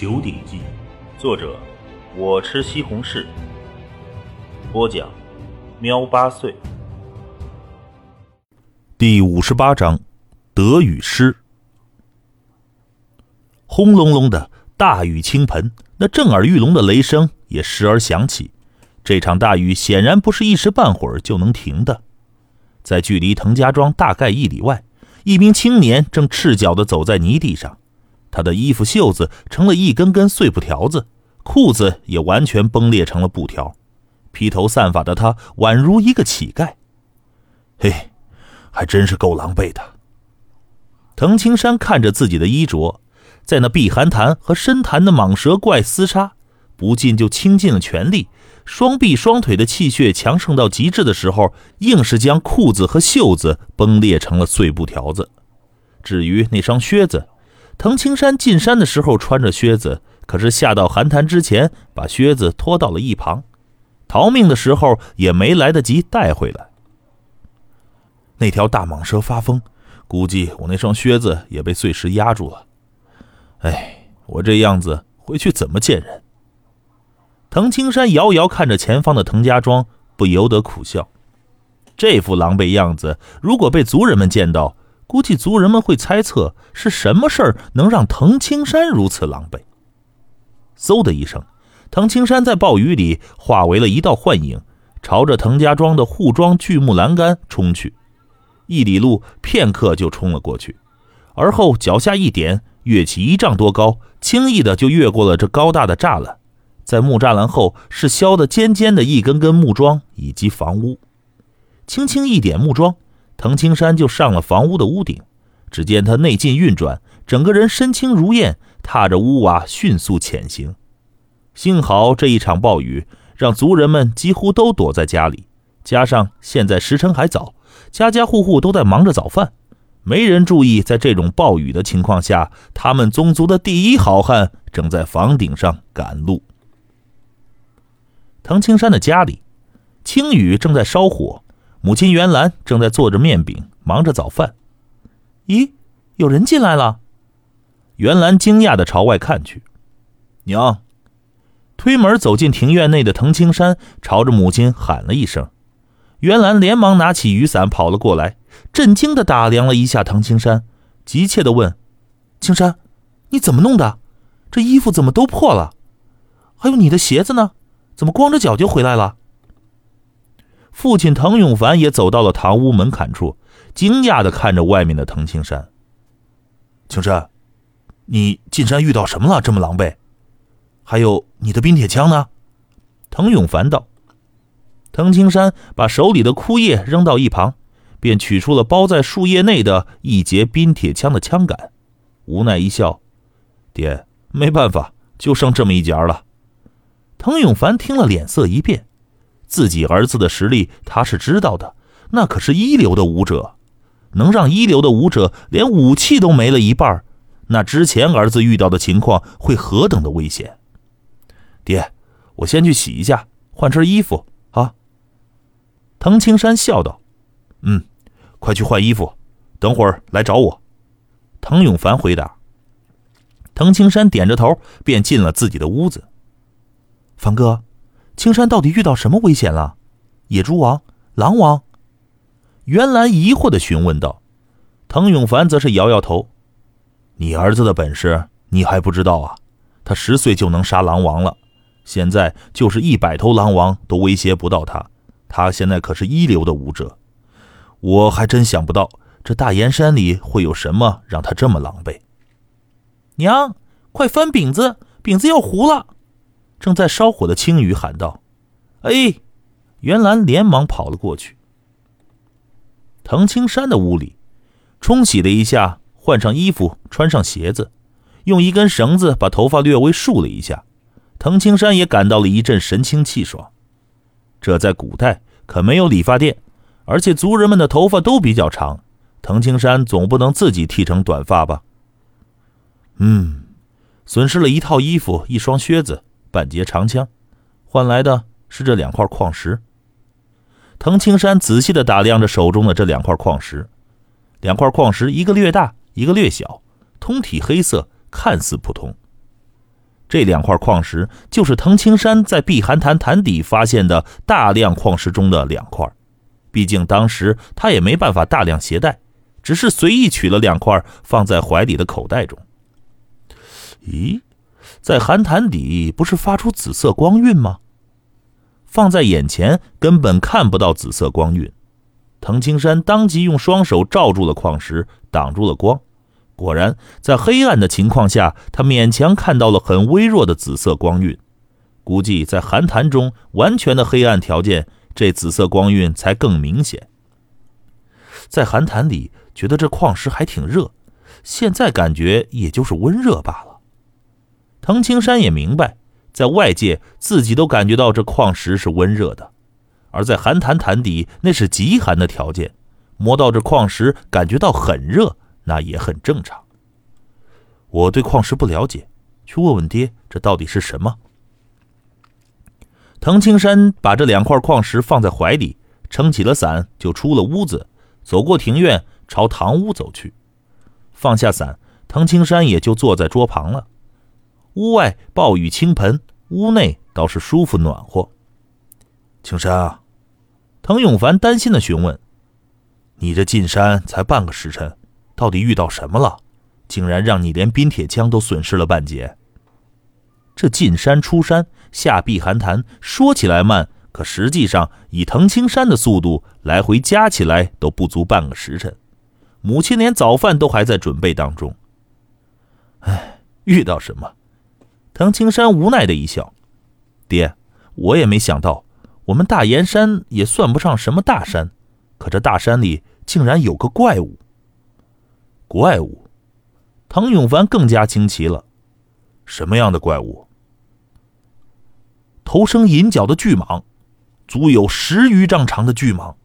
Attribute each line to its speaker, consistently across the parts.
Speaker 1: 九鼎记》，作者我吃西红柿，播讲喵八岁。第五十八章，得与失。轰隆隆的大雨倾盆，那震耳欲聋的雷声也时而响起。这场大雨显然不是一时半会儿就能停的。在距离滕家庄大概一里外，一名青年正赤脚的走在泥地上，他的衣服袖子成了一根根碎布条子，裤子也完全崩裂成了布条，披头散发的他宛如一个乞丐。嘿，还真是够狼狈的。滕青山看着自己的衣着，在那避寒潭和深潭的蟒蛇怪厮杀，不禁就倾尽了全力。双臂双腿的气血强盛到极致的时候，硬是将裤子和袖子崩裂成了碎布条子。至于那双靴子，滕青山进山的时候穿着靴子，可是下到寒潭之前把靴子拖到了一旁，逃命的时候也没来得及带回来。那条大蟒蛇发疯，估计我那双靴子也被碎石压住了。哎，我这样子回去怎么见人？滕青山遥遥看着前方的滕家庄，不由得苦笑。这副狼狈样子，如果被族人们见到，估计族人们会猜测是什么事儿能让滕青山如此狼狈。嗖的一声，滕青山在暴雨里化为了一道幻影，朝着滕家庄的护庄巨木栏杆冲去。一里路，片刻就冲了过去，而后脚下一点，跃起一丈多高，轻易的就越过了这高大的栅栏。在木栅栏后是削得尖尖的一根根木桩以及房屋，轻轻一点木桩，滕青山就上了房屋的屋顶。只见他内劲运转，整个人身轻如燕，踏着屋瓦迅速潜行。幸好这一场暴雨让族人们几乎都躲在家里，加上现在时辰还早，家家户户都在忙着早饭，没人注意在这种暴雨的情况下，他们宗族的第一好汉正在房顶上赶路。滕青山的家里，青雨正在烧火，母亲袁兰正在做着面饼，忙着早饭。咦，有人进来了！袁兰惊讶的朝外看去，娘。推门走进庭院内的滕青山朝着母亲喊了一声，袁兰连忙拿起雨伞跑了过来，震惊的打量了一下滕青山，急切的问：“青山，你怎么弄的？这衣服怎么都破了？还有你的鞋子呢？”怎么光着脚就回来了？父亲滕永凡也走到了堂屋门槛处，惊讶的看着外面的滕青山。青山，你进山遇到什么了？这么狼狈？还有你的冰铁枪呢？滕永凡道。滕青山把手里的枯叶扔到一旁，便取出了包在树叶内的一节冰铁枪的枪杆，无奈一笑：“爹，没办法，就剩这么一截了。”滕永凡听了，脸色一变。自己儿子的实力他是知道的，那可是一流的武者，能让一流的武者连武器都没了一半，那之前儿子遇到的情况会何等的危险？爹，我先去洗一下，换身衣服啊。滕青山笑道：“嗯，快去换衣服，等会儿来找我。”滕永凡回答。滕青山点着头，便进了自己的屋子。凡哥，青山到底遇到什么危险了？野猪王、狼王？袁兰疑惑的询问道。滕永凡则是摇摇头：“你儿子的本事你还不知道啊？他十岁就能杀狼王了，现在就是一百头狼王都威胁不到他。他现在可是一流的武者，我还真想不到这大岩山里会有什么让他这么狼狈。”娘，快翻饼子，饼子要糊了。正在烧火的青雨喊道：“哎！”袁兰连忙跑了过去。藤青山的屋里，冲洗了一下，换上衣服，穿上鞋子，用一根绳子把头发略微束了一下。藤青山也感到了一阵神清气爽。这在古代可没有理发店，而且族人们的头发都比较长，藤青山总不能自己剃成短发吧？嗯，损失了一套衣服，一双靴子。半截长枪，换来的是这两块矿石。滕青山仔细的打量着手中的这两块矿石，两块矿石一个略大，一个略小，通体黑色，看似普通。这两块矿石就是藤青山在碧寒潭潭底发现的大量矿石中的两块。毕竟当时他也没办法大量携带，只是随意取了两块放在怀里的口袋中。咦，在寒潭底不是发出紫色光晕吗？放在眼前根本看不到紫色光晕。藤青山当即用双手罩住了矿石，挡住了光。果然，在黑暗的情况下，他勉强看到了很微弱的紫色光晕。估计在寒潭中完全的黑暗条件，这紫色光晕才更明显。在寒潭里，觉得这矿石还挺热，现在感觉也就是温热罢了。滕青山也明白，在外界自己都感觉到这矿石是温热的。而在寒潭潭底，那是极寒的条件，摸到这矿石感觉到很热，那也很正常。我对矿石不了解，去问问爹，这到底是什么？藤青山把这两块矿石放在怀里，撑起了伞，就出了屋子，走过庭院，朝堂屋走去。放下伞，藤青山也就坐在桌旁了。屋外暴雨倾盆，屋内倒是舒服暖和。青山啊，滕永凡担心的询问：“你这进山才半个时辰，到底遇到什么了？竟然让你连冰铁枪都损失了半截？这进山出山下碧寒潭，说起来慢，可实际上以滕青山的速度，来回加起来都不足半个时辰。母亲连早饭都还在准备当中。哎，遇到什么？”唐青山无奈的一笑：“爹，我也没想到。”我们大岩山也算不上什么大山，可这大山里竟然有个怪物。怪物，唐永凡更加惊奇了。什么样的怪物？头生银角的巨蟒，足有十余丈长的巨蟒。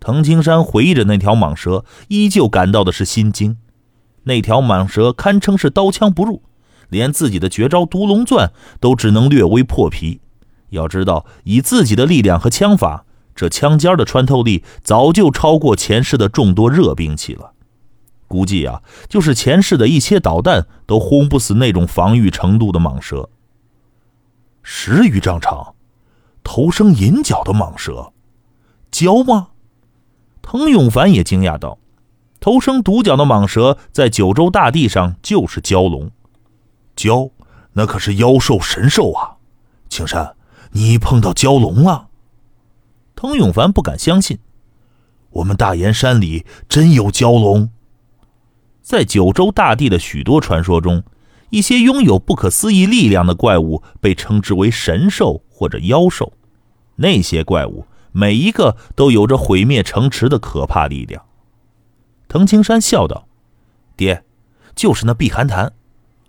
Speaker 1: 藤青山回忆着那条蟒蛇，依旧感到的是心惊。那条蟒蛇堪称是刀枪不入，连自己的绝招毒龙钻都只能略微破皮。要知道，以自己的力量和枪法，这枪尖的穿透力早就超过前世的众多热兵器了。估计啊，就是前世的一些导弹都轰不死那种防御程度的蟒蛇。十余丈长，头生银角的蟒蛇，蛟吗？滕永凡也惊讶道：“头生独角的蟒蛇在九州大地上就是蛟龙，蛟那可是妖兽神兽啊，青山。”你碰到蛟龙了？滕永凡不敢相信，我们大岩山里真有蛟龙。在九州大地的许多传说中，一些拥有不可思议力量的怪物被称之为神兽或者妖兽。那些怪物每一个都有着毁灭城池的可怕力量。滕青山笑道：“爹，就是那碧寒潭。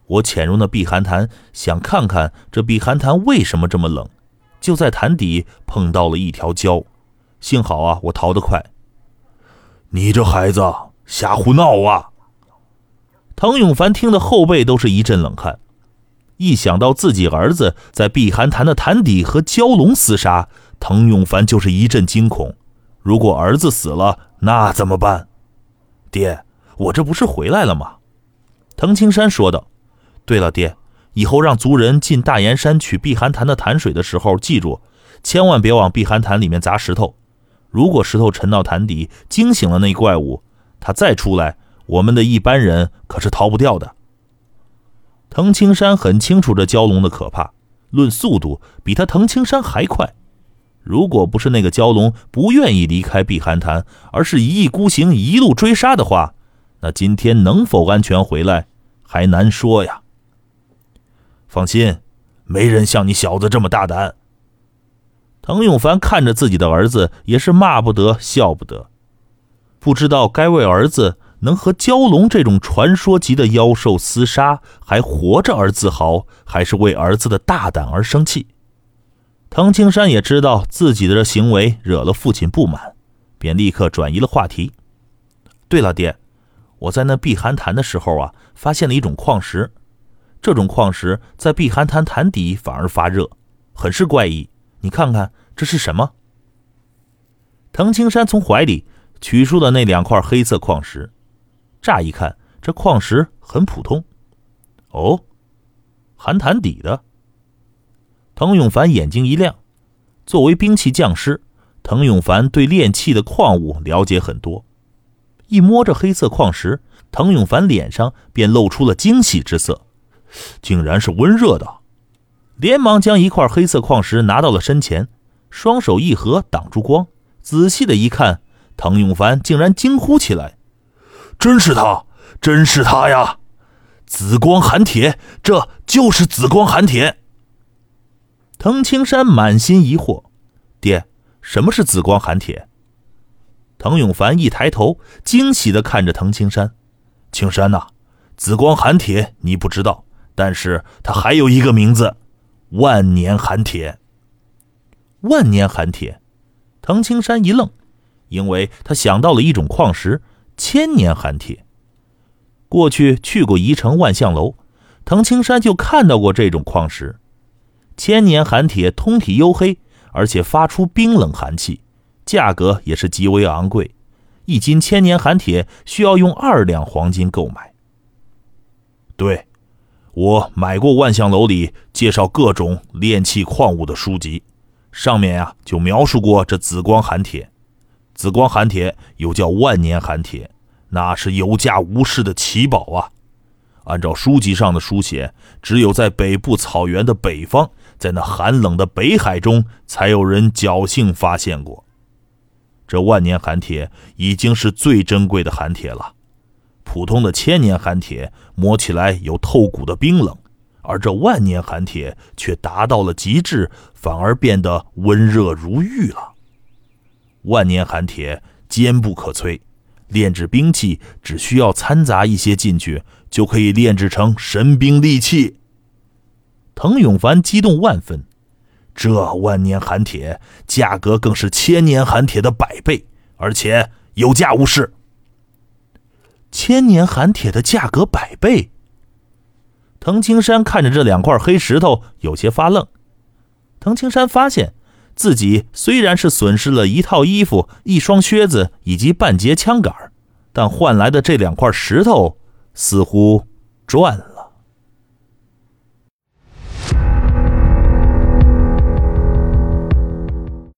Speaker 1: 我潜入那碧寒潭，想看看这碧寒潭为什么这么冷。”就在潭底碰到了一条蛟，幸好啊，我逃得快。你这孩子瞎胡闹啊！滕永凡听得后背都是一阵冷汗，一想到自己儿子在碧寒潭的潭底和蛟龙厮杀，滕永凡就是一阵惊恐。如果儿子死了，那怎么办？爹，我这不是回来了吗？滕青山说道。对了，爹。以后让族人进大岩山取碧寒潭的潭水的时候，记住，千万别往碧寒潭里面砸石头。如果石头沉到潭底，惊醒了那怪物，他再出来，我们的一般人可是逃不掉的。藤青山很清楚这蛟龙的可怕，论速度比他藤青山还快。如果不是那个蛟龙不愿意离开碧寒潭，而是一意孤行一路追杀的话，那今天能否安全回来还难说呀。放心，没人像你小子这么大胆。滕永凡看着自己的儿子，也是骂不得，笑不得，不知道该为儿子能和蛟龙这种传说级的妖兽厮杀还活着而自豪，还是为儿子的大胆而生气。滕青山也知道自己的行为惹了父亲不满，便立刻转移了话题。对了，爹，我在那碧寒潭的时候啊，发现了一种矿石。这种矿石在碧寒潭潭底反而发热，很是怪异。你看看这是什么？藤青山从怀里取出的那两块黑色矿石，乍一看，这矿石很普通。哦，寒潭底的。滕永凡眼睛一亮，作为兵器匠师，滕永凡对炼器的矿物了解很多。一摸着黑色矿石，滕永凡脸上便露出了惊喜之色，竟然是温热的，连忙将一块黑色矿石拿到了身前，双手一合挡住光，仔细的一看，滕永凡竟然惊呼起来：“真是他，真是他呀！紫光寒铁，这就是紫光寒铁。”滕青山满心疑惑：“爹，什么是紫光寒铁？”滕永凡一抬头，惊喜的看着滕青山：“青山呐，紫光寒铁你不知道，但是它还有一个名字——万年寒铁。”万年寒铁，滕青山一愣，因为他想到了一种矿石——千年寒铁。过去去过宜城万象楼，滕青山就看到过这种矿石。千年寒铁通体黝黑，而且发出冰冷寒气，价格也是极为昂贵，一斤千年寒铁需要用二两黄金购买。对，我买过万象楼里介绍各种炼器矿物的书籍，上面呀就描述过这紫光寒铁。紫光寒铁又叫万年寒铁，那是有价无市的奇宝啊！按照书籍上的书写，只有在北部草原的北方。在那寒冷的北海中，才有人侥幸发现过。这万年寒铁已经是最珍贵的寒铁了。普通的千年寒铁摸起来有透骨的冰冷，而这万年寒铁却达到了极致，反而变得温热如玉了。万年寒铁坚不可摧，炼制兵器只需要掺杂一些进去，就可以炼制成神兵利器。滕永凡激动万分，这万年寒铁价格更是千年寒铁的百倍，而且有价无市。千年寒铁的价格百倍。藤青山看着这两块黑石头，有些发愣。藤青山发现自己虽然是损失了一套衣服、一双靴子以及半截枪杆，但换来的这两块石头似乎赚了。